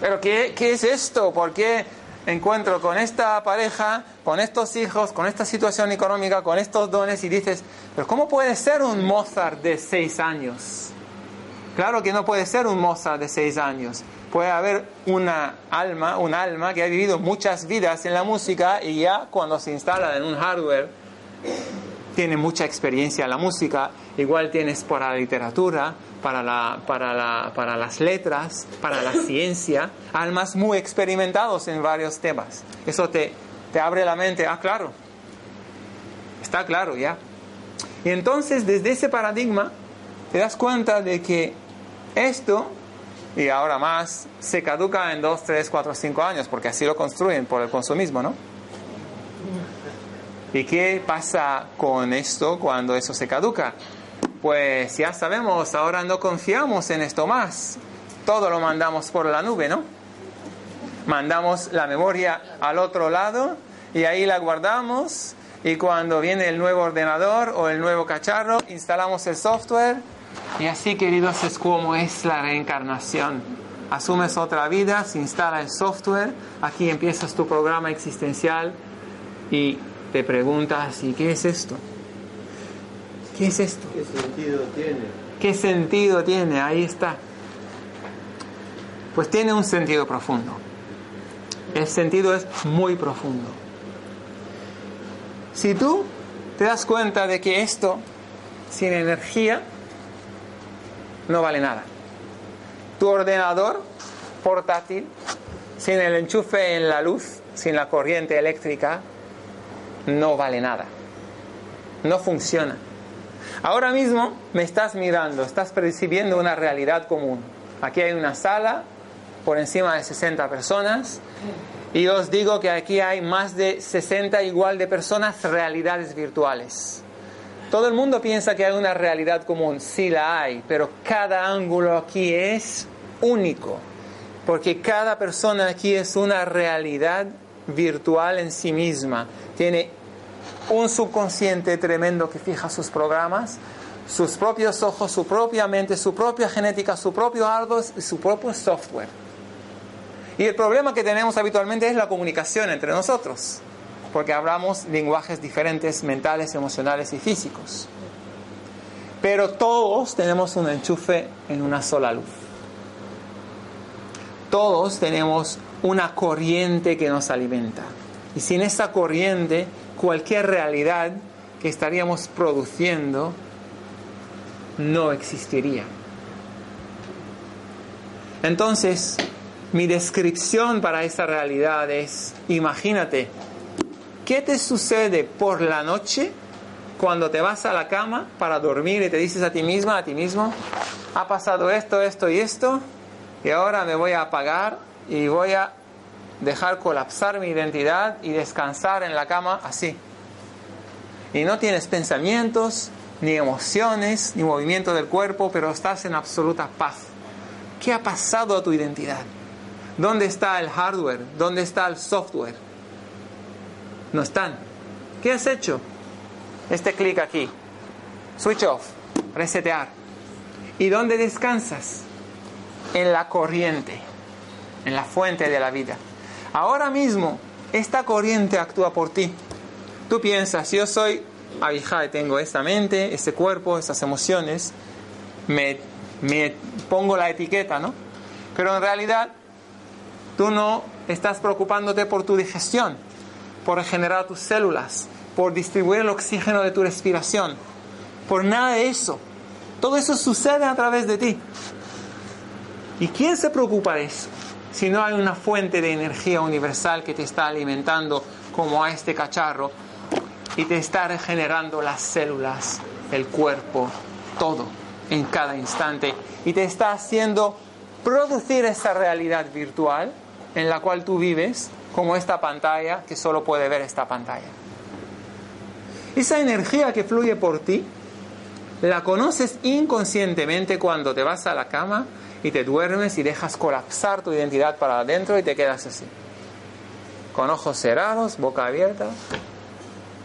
A: pero ¿qué, qué es esto? ¿Por qué? Encuentro con esta pareja, con estos hijos, con esta situación económica, con estos dones y dices, pero ¿cómo puede ser un Mozart de seis años? Claro que no puede ser un Mozart de seis años. Puede haber una alma, un alma que ha vivido muchas vidas en la música y ya cuando se instala en un hardware tiene mucha experiencia en la música, igual tienes para la literatura, para, la, para, la, para las letras, para la ciencia, almas muy experimentados en varios temas. Eso te, te abre la mente, ah, claro, está claro ya. Y entonces desde ese paradigma te das cuenta de que esto, y ahora más, se caduca en 2, 3, 4, 5 años, porque así lo construyen por el consumismo, ¿no? ¿Y qué pasa con esto cuando eso se caduca? Pues ya sabemos, ahora no confiamos en esto más. Todo lo mandamos por la nube, ¿no? Mandamos la memoria al otro lado y ahí la guardamos y cuando viene el nuevo ordenador o el nuevo cacharro, instalamos el software y así, queridos, es como es la reencarnación. Asumes otra vida, se instala el software, aquí empiezas tu programa existencial y te preguntas, ¿y qué es esto? ¿Qué es esto?
B: ¿Qué sentido tiene?
A: ¿Qué sentido tiene? Ahí está. Pues tiene un sentido profundo. El sentido es muy profundo. Si tú te das cuenta de que esto, sin energía, no vale nada. Tu ordenador portátil, sin el enchufe en la luz, sin la corriente eléctrica, no vale nada. No funciona. Ahora mismo me estás mirando, estás percibiendo una realidad común. Aquí hay una sala por encima de 60 personas y os digo que aquí hay más de 60 igual de personas realidades virtuales. Todo el mundo piensa que hay una realidad común, sí la hay, pero cada ángulo aquí es único, porque cada persona aquí es una realidad virtual en sí misma. Tiene un subconsciente tremendo que fija sus programas, sus propios ojos, su propia mente, su propia genética, su propio hardware y su propio software. Y el problema que tenemos habitualmente es la comunicación entre nosotros porque hablamos lenguajes diferentes, mentales, emocionales y físicos. Pero todos tenemos un enchufe en una sola luz. Todos tenemos una corriente que nos alimenta. Y sin esa corriente, cualquier realidad que estaríamos produciendo no existiría. Entonces, mi descripción para esa realidad es, imagínate ¿Qué te sucede por la noche cuando te vas a la cama para dormir y te dices a ti misma, a ti mismo, ha pasado esto, esto y esto, y ahora me voy a apagar y voy a dejar colapsar mi identidad y descansar en la cama así? Y no tienes pensamientos, ni emociones, ni movimiento del cuerpo, pero estás en absoluta paz. ¿Qué ha pasado a tu identidad? ¿Dónde está el hardware? ¿Dónde está el software? No están. ¿Qué has hecho? Este clic aquí. Switch off. Resetear. ¿Y dónde descansas? En la corriente. En la fuente de la vida. Ahora mismo, esta corriente actúa por ti. Tú piensas, yo soy Abijay, tengo esta mente, este cuerpo, estas emociones. Me, me pongo la etiqueta, ¿no? Pero en realidad, tú no estás preocupándote por tu digestión por regenerar tus células, por distribuir el oxígeno de tu respiración, por nada de eso. Todo eso sucede a través de ti. ¿Y quién se preocupa de eso? Si no hay una fuente de energía universal que te está alimentando como a este cacharro y te está regenerando las células, el cuerpo, todo en cada instante y te está haciendo producir esa realidad virtual en la cual tú vives como esta pantalla que solo puede ver esta pantalla. Esa energía que fluye por ti, la conoces inconscientemente cuando te vas a la cama y te duermes y dejas colapsar tu identidad para adentro y te quedas así. Con ojos cerrados, boca abierta,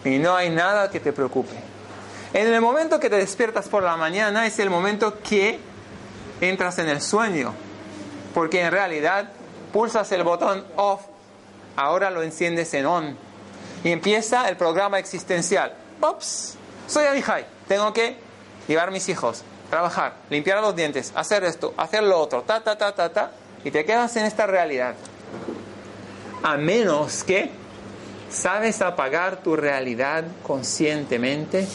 A: y no hay nada que te preocupe. En el momento que te despiertas por la mañana es el momento que entras en el sueño, porque en realidad pulsas el botón off ahora lo enciendes en on y empieza el programa existencial. Ops, soy Abihai, tengo que llevar a mis hijos, trabajar, limpiar los dientes, hacer esto, hacer lo otro, ta, ta, ta, ta, ta, y te quedas en esta realidad. A menos que ¿Sabes apagar tu realidad conscientemente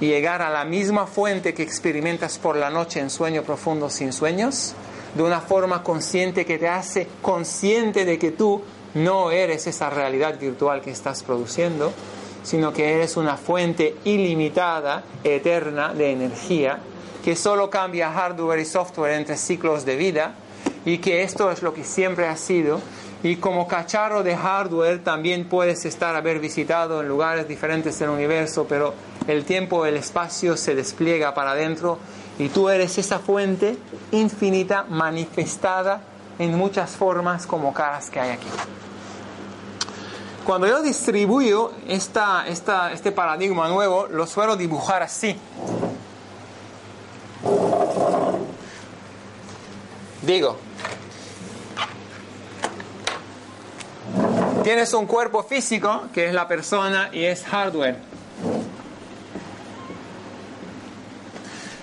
A: y llegar a la misma fuente que experimentas por la noche en sueño profundo sin sueños? De una forma consciente que te hace consciente de que tú no eres esa realidad virtual que estás produciendo, sino que eres una fuente ilimitada, eterna de energía, que solo cambia hardware y software entre ciclos de vida y que esto es lo que siempre ha sido. Y como cacharro de hardware también puedes estar haber visitado en lugares diferentes del universo, pero el tiempo, el espacio se despliega para adentro y tú eres esa fuente infinita manifestada en muchas formas como caras que hay aquí. Cuando yo distribuyo este paradigma nuevo, lo suelo dibujar así. Digo, tienes un cuerpo físico, que es la persona y es hardware.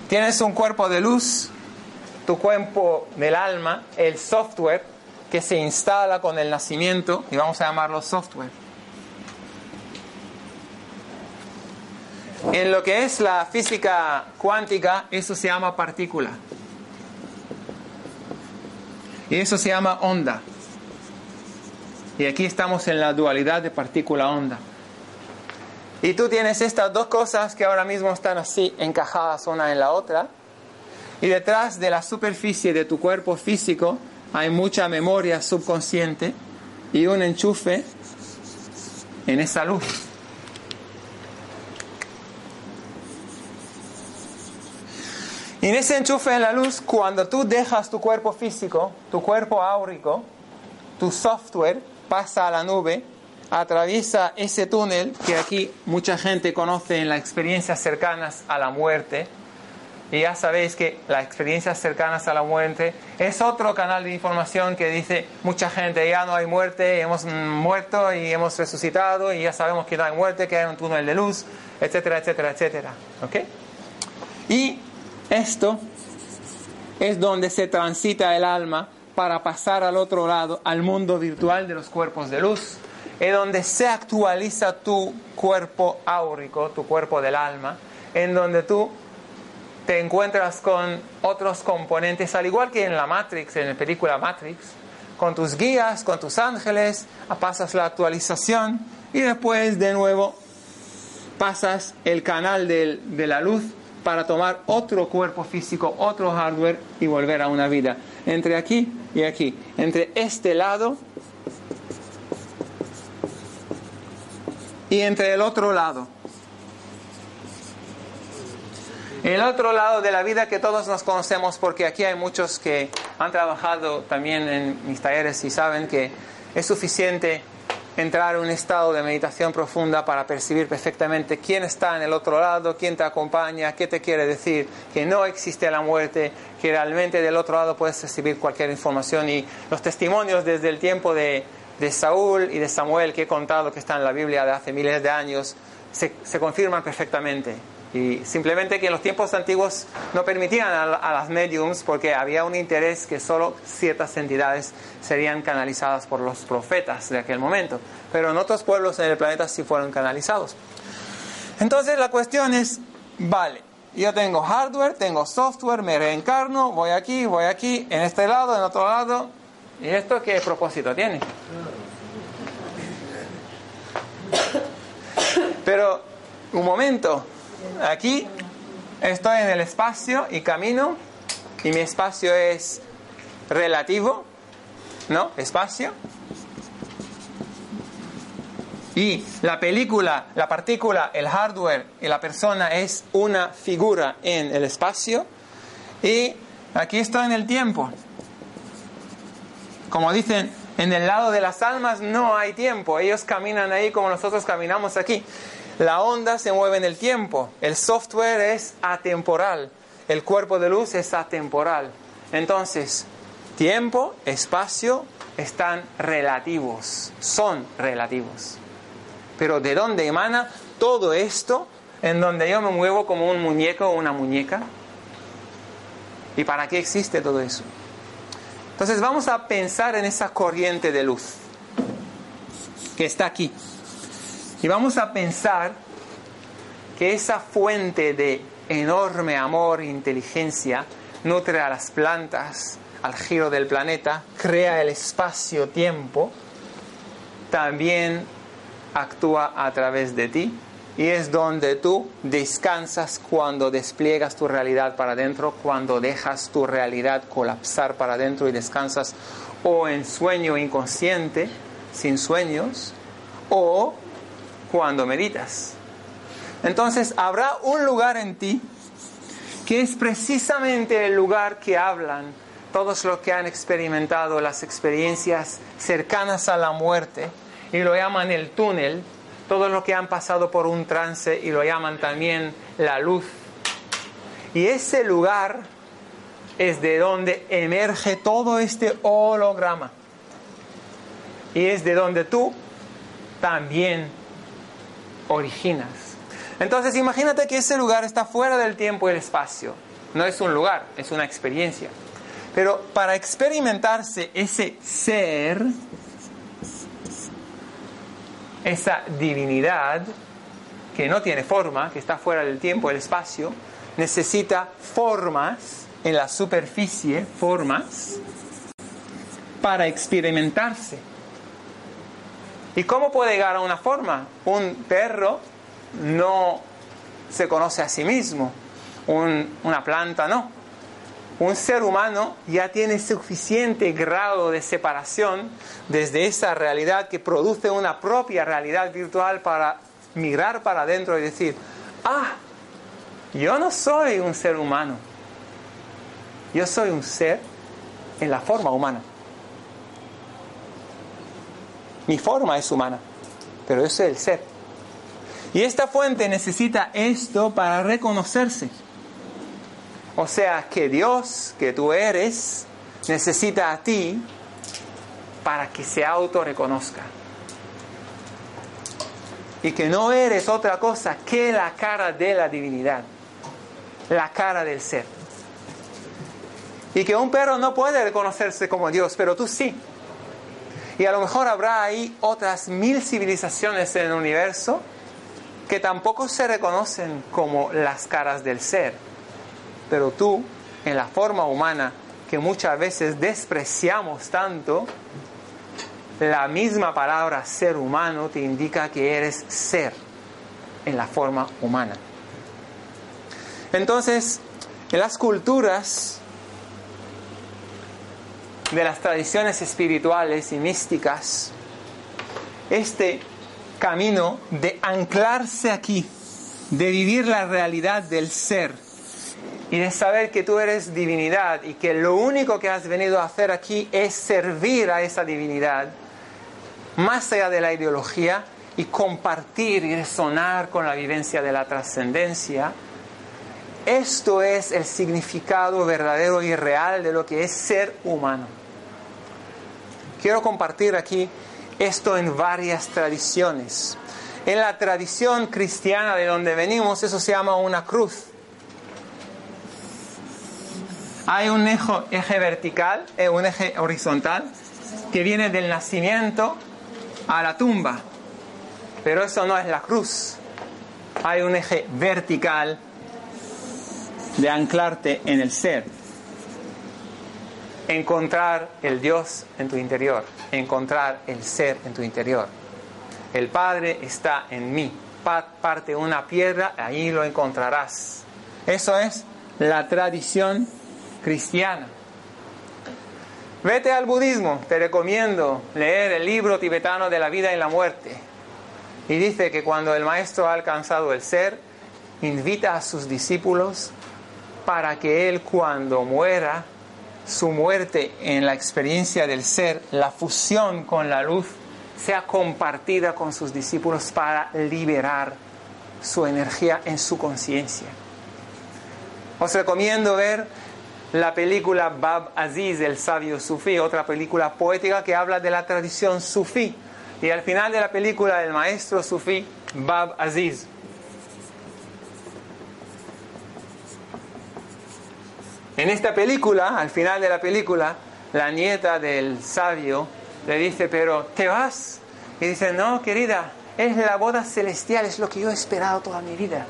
A: Tienes un cuerpo de luz, tu cuerpo del alma, el software, que se instala con el nacimiento y vamos a llamarlo software. En lo que es la física cuántica, eso se llama partícula. Y eso se llama onda. Y aquí estamos en la dualidad de partícula-onda. Y tú tienes estas dos cosas que ahora mismo están así encajadas una en la otra. Y detrás de la superficie de tu cuerpo físico hay mucha memoria subconsciente y un enchufe en esa luz. Y en ese enchufe en la luz, cuando tú dejas tu cuerpo físico, tu cuerpo áurico, tu software pasa a la nube, atraviesa ese túnel que aquí mucha gente conoce en las experiencias cercanas a la muerte, y ya sabéis que las experiencias cercanas a la muerte es otro canal de información que dice mucha gente ya no hay muerte, hemos muerto y hemos resucitado y ya sabemos que no hay muerte, que hay un túnel de luz, etcétera, etcétera, etcétera. ¿Ok? Y esto es donde se transita el alma para pasar al otro lado, al mundo virtual de los cuerpos de luz, es donde se actualiza tu cuerpo áurico, tu cuerpo del alma, en donde tú te encuentras con otros componentes, al igual que en la Matrix, en la película Matrix, con tus guías, con tus ángeles, pasas la actualización y después de nuevo pasas el canal de, la luz para tomar otro cuerpo físico, otro hardware y volver a una vida. Entre aquí y aquí, entre este lado y entre el otro lado. El otro lado de la vida que todos nos conocemos, porque aquí hay muchos que han trabajado también en mis talleres y saben que es suficiente entrar en un estado de meditación profunda para percibir perfectamente quién está en el otro lado, quién te acompaña, qué te quiere decir, que no existe la muerte, que realmente del otro lado puedes recibir cualquier información. Y los testimonios desde el tiempo de, de Saúl y de Samuel que he contado que están en la Biblia de hace miles de años, se, se confirman perfectamente. Y simplemente que en los tiempos antiguos no permitían a, las mediums porque había un interés que solo ciertas entidades serían canalizadas por los profetas de aquel momento. Pero en otros pueblos en el planeta sí fueron canalizados. Entonces la cuestión es, vale, yo tengo hardware, tengo software, me reencarno, voy aquí, voy aquí, en este lado, en otro lado. ¿Y esto qué propósito tiene? Pero, un momento, Aquí estoy en el espacio y camino y mi espacio es relativo, ¿no? Espacio. Y la película, la partícula, el hardware y la persona es una figura en el espacio. Y aquí estoy en el tiempo. Como dicen, en el lado de las almas no hay tiempo. Ellos caminan ahí como nosotros caminamos aquí. La onda se mueve en el tiempo, el software es atemporal, el cuerpo de luz es atemporal. Entonces, tiempo, espacio están relativos, son relativos. Pero ¿de dónde emana todo esto en donde yo me muevo como un muñeco o una muñeca? ¿Y para qué existe todo eso? Entonces vamos a pensar en esa corriente de luz que está aquí Y vamos a pensar que esa fuente de enorme amor e inteligencia nutre a las plantas, al giro del planeta, crea el espacio-tiempo, también actúa a través de ti y es donde tú descansas cuando despliegas tu realidad para adentro, cuando dejas tu realidad colapsar para adentro y descansas o en sueño inconsciente, sin sueños, o cuando meditas. Entonces habrá un lugar en ti que es precisamente el lugar que hablan todos los que han experimentado las experiencias cercanas a la muerte y lo llaman el túnel, todos los que han pasado por un trance y lo llaman también la luz. Y ese lugar es de donde emerge todo este holograma. Y es de donde tú también originas. Entonces imagínate que ese lugar está fuera del tiempo y el espacio. No es un lugar, es una experiencia. Pero para experimentarse ese ser, esa divinidad que no tiene forma, que está fuera del tiempo y el espacio, necesita formas en la superficie, formas, para experimentarse. ¿Y cómo puede llegar a una forma? Un perro no se conoce a sí mismo, una planta no. Un ser humano ya tiene suficiente grado de separación desde esa realidad que produce una propia realidad virtual para mirar para adentro y decir, ah, yo no soy un ser humano, yo soy un ser en la forma humana. Mi forma es humana, pero yo soy el ser. Y esta fuente necesita esto para reconocerse. O sea que Dios, que tú eres, necesita a ti para que se auto-reconozca. Y que no eres otra cosa que la cara de la divinidad, la cara del ser. Y que un perro no puede reconocerse como Dios, pero tú sí. Y a lo mejor habrá ahí otras mil civilizaciones en el universo que tampoco se reconocen como las caras del ser. Pero tú, en la forma humana que muchas veces despreciamos tanto, la misma palabra ser humano te indica que eres ser en la forma humana. Entonces, en las culturas de las tradiciones espirituales y místicas, este camino de anclarse aquí, de vivir la realidad del ser y de saber que tú eres divinidad y que lo único que has venido a hacer aquí es servir a esa divinidad, más allá de la ideología, y compartir y resonar con la vivencia de la trascendencia. Esto es el significado verdadero y real de lo que es ser humano. Quiero compartir aquí esto en varias tradiciones. En la tradición cristiana de donde venimos, eso se llama una cruz. Hay un eje, vertical, eh, un eje horizontal, que viene del nacimiento a la tumba. Pero eso no es la cruz. Hay un eje vertical de anclarte en el ser encontrar el Dios en tu interior, encontrar el ser en tu interior. El Padre está en mí. Parte una piedra, ahí lo encontrarás. Eso es la tradición cristiana. Vete al budismo, te recomiendo leer el libro tibetano de la vida y la muerte. Y dice que cuando el maestro ha alcanzado el ser, invita a sus discípulos para que él cuando muera su muerte en la experiencia del ser, la fusión con la luz, sea compartida con sus discípulos para liberar su energía en su conciencia. Os recomiendo ver la película Bab Aziz, el sabio sufí, otra película poética que habla de la tradición sufí. Y al final de la película, el maestro sufí, Bab Aziz, En esta película, al final de la película, la nieta del sabio le dice, pero ¿te vas? Y dice, no, querida, es la boda celestial, es lo que yo he esperado toda mi vida.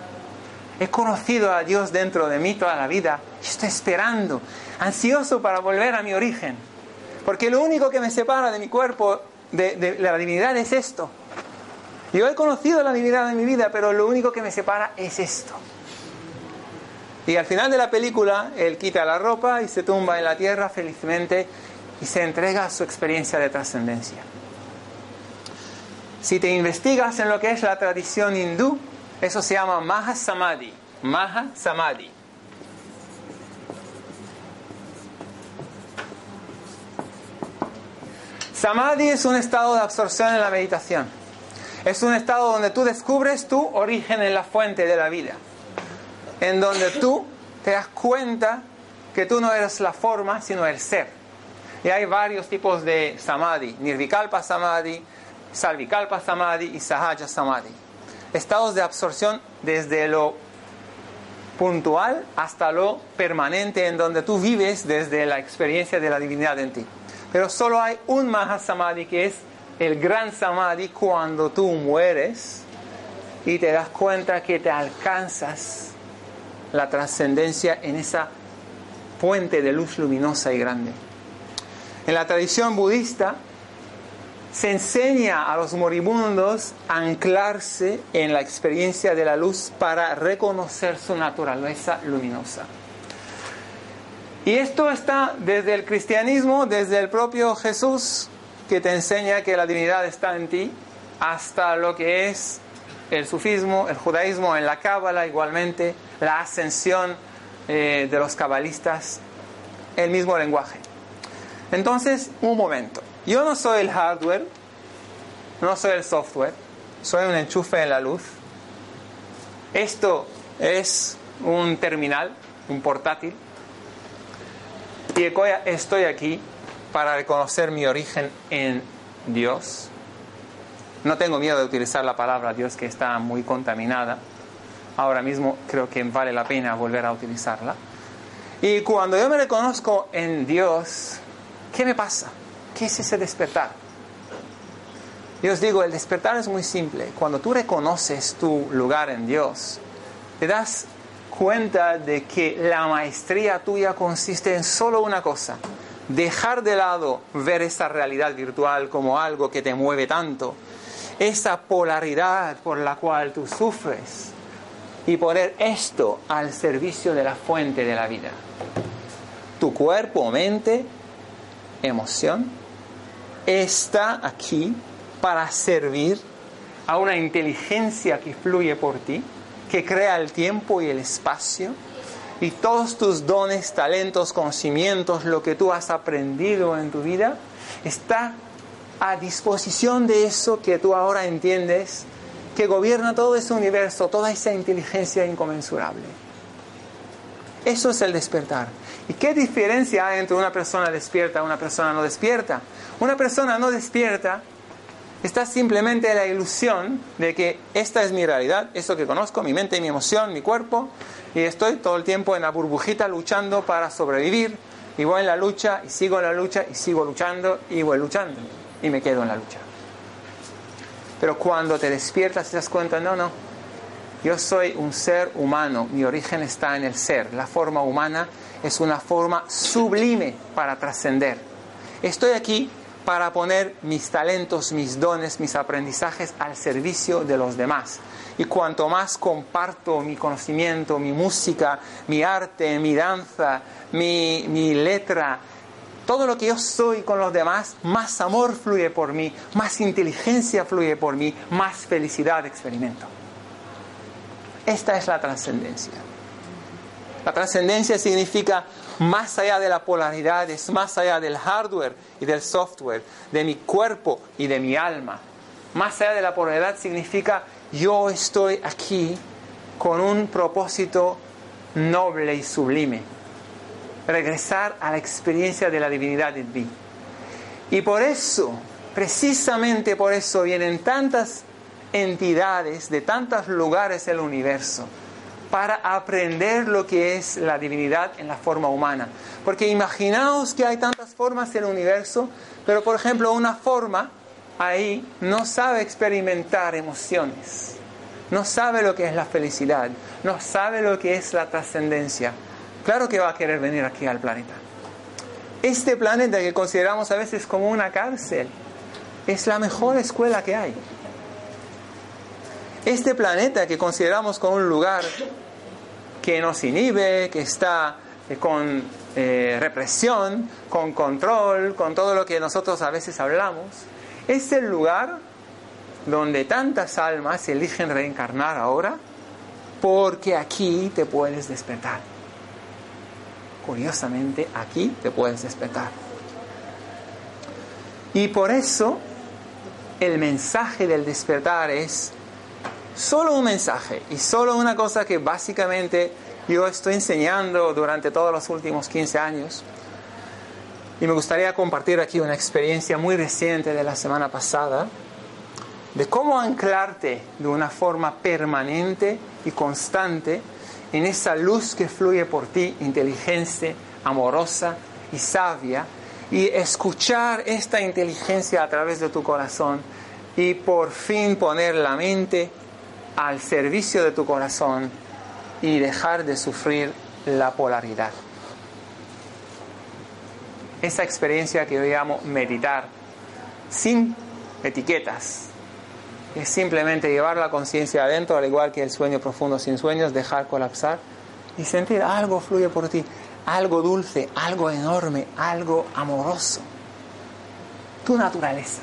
A: He conocido a Dios dentro de mí toda la vida estoy esperando, ansioso para volver a mi origen. Porque lo único que me separa de mi cuerpo, de, de la divinidad, es esto. Yo he conocido la divinidad de mi vida, pero lo único que me separa es esto. Y al final de la película, él quita la ropa y se tumba en la tierra felizmente y se entrega a su experiencia de trascendencia. Si te investigas en lo que es la tradición hindú, eso se llama Maha Samadhi. Maha Samadhi. Samadhi es un estado de absorción en la meditación. Es un estado donde tú descubres tu origen en la fuente de la vida. En donde tú te das cuenta que tú no eres la forma, sino el ser. Y hay varios tipos de Samadhi. Nirvikalpa Samadhi, Salvikalpa Samadhi y Sahaja Samadhi estados de absorción desde lo puntual hasta lo permanente en donde tú vives desde la experiencia de la divinidad en ti. Pero solo hay un Mahasamadhi que es el gran Samadhi cuando tú mueres y te das cuenta que te alcanzas la trascendencia en esa fuente de luz luminosa y grande. En la tradición budista, se enseña a los moribundos a anclarse en la experiencia de la luz para reconocer su naturaleza luminosa. Y esto está desde el cristianismo, desde el propio Jesús, que te enseña que la divinidad está en ti, hasta lo que es el sufismo, el judaísmo, en la cábala igualmente, la ascensión eh, de los cabalistas, el mismo lenguaje. Entonces, un momento. Yo no soy el hardware, no soy el software, soy un enchufe en la luz. Esto es un terminal, un portátil. Y estoy aquí para reconocer mi origen en Dios. No tengo miedo de utilizar la palabra Dios que está muy contaminada. Ahora mismo creo que vale la pena volver a utilizarla. Y cuando yo me reconozco en Dios, ¿qué me pasa? ¿Qué es ese despertar? Yo os digo, el despertar es muy simple. Cuando tú reconoces tu lugar en Dios, te das cuenta de que la maestría tuya consiste en solo una cosa, dejar de lado ver esa realidad virtual como algo que te mueve tanto, esa polaridad por la cual tú sufres, y poner esto al servicio de la fuente de la vida. Tu cuerpo, mente, emoción está aquí para servir a una inteligencia que fluye por ti, que crea el tiempo y el espacio, y todos tus dones, talentos, conocimientos, lo que tú has aprendido en tu vida, está a disposición de eso que tú ahora entiendes, que gobierna todo ese universo, toda esa inteligencia inconmensurable. Eso es el despertar. ¿Y qué diferencia hay entre una persona despierta y una persona no despierta? Una persona no despierta está simplemente en la ilusión de que esta es mi realidad, esto que conozco, mi mente, mi emoción, mi cuerpo, y estoy todo el tiempo en la burbujita luchando para sobrevivir, y voy en la lucha, y sigo en la lucha, y sigo luchando, y voy luchando, y me quedo en la lucha. Pero cuando te despiertas te das cuenta, no, no, yo soy un ser humano, mi origen está en el ser. La forma humana es una forma sublime para trascender. Estoy aquí para poner mis talentos, mis dones, mis aprendizajes al servicio de los demás. Y cuanto más comparto mi conocimiento, mi música, mi arte, mi danza, mi, mi letra, todo lo que yo soy con los demás, más amor fluye por mí, más inteligencia fluye por mí, más felicidad experimento. Esta es la trascendencia. La trascendencia significa más allá de la polaridad, es más allá del hardware y del software, de mi cuerpo y de mi alma. Más allá de la polaridad significa yo estoy aquí con un propósito noble y sublime. Regresar a la experiencia de la divinidad en mí. Y por eso, precisamente por eso, vienen tantas entidades de tantos lugares del universo para aprender lo que es la divinidad en la forma humana. Porque imaginaos que hay tantas formas en el universo, pero por ejemplo una forma ahí no sabe experimentar emociones, no sabe lo que es la felicidad, no sabe lo que es la trascendencia, claro que va a querer venir aquí al planeta. Este planeta que consideramos a veces como una cárcel es la mejor escuela que hay. Este planeta que consideramos como un lugar que nos inhibe, que está eh, con eh, represión, con control, con todo lo que nosotros a veces hablamos, es el lugar donde tantas almas eligen reencarnar ahora porque aquí te puedes despertar. Curiosamente, aquí te puedes despertar. Y por eso el mensaje del despertar es solo un mensaje y solo una cosa que básicamente yo estoy enseñando durante todos los últimos 15 años. Y me gustaría compartir aquí una experiencia muy reciente de la semana pasada de cómo anclarte de una forma permanente y constante en esa luz que fluye por ti, inteligente, amorosa y sabia, y escuchar esta inteligencia a través de tu corazón y por fin poner la mente al servicio de tu corazón y dejar de sufrir la polaridad. Esa experiencia que yo llamo meditar, sin etiquetas, es simplemente llevar la conciencia adentro, al igual que el sueño profundo sin sueños, dejar colapsar y sentir algo fluye por ti, algo dulce, algo enorme, algo amoroso. Tu naturaleza.